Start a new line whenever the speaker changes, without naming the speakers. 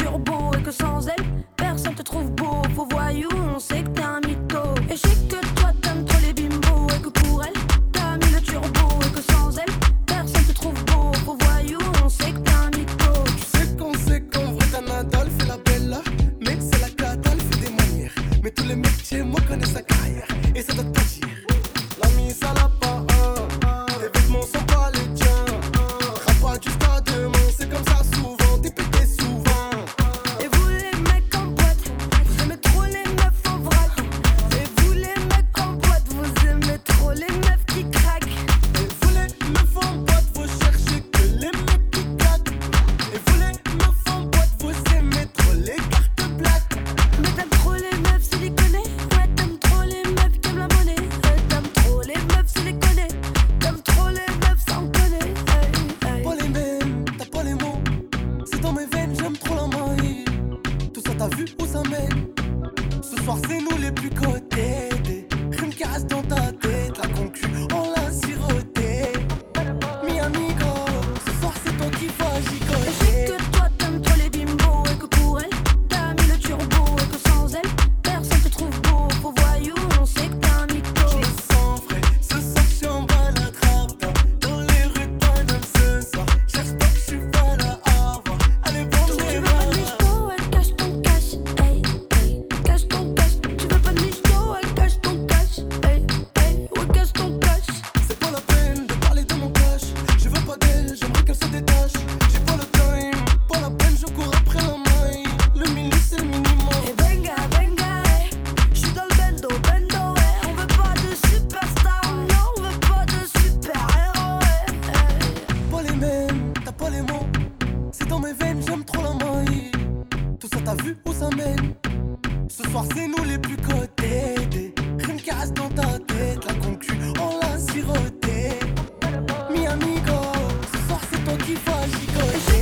et que sans elle, personne te trouve beau. Faux voyou, on sait que t'es un mytho. Et je sais que toi t'aimes trop les bimbos et que pour elle, t'as mis le turbo et que sans elle, personne te trouve beau. Faux voyou, on sait que t'es un mytho.
Je sais qu'on sait qu'en vrai t'as Nadal fait la belle, mais c'est la cata, fait des manières. Mais tous les métiers, moi connais sa carrière. où ça mène. Ce soir c'est nous les plus cotés. Une caresse dans ta tête, la conquête t'as vu où ça mène? Ce soir c'est nous les plus cotés. Des rimes casse dans ta tête La concu on l'a siroté Mi amigo Ce soir c'est toi qui vas gigoter.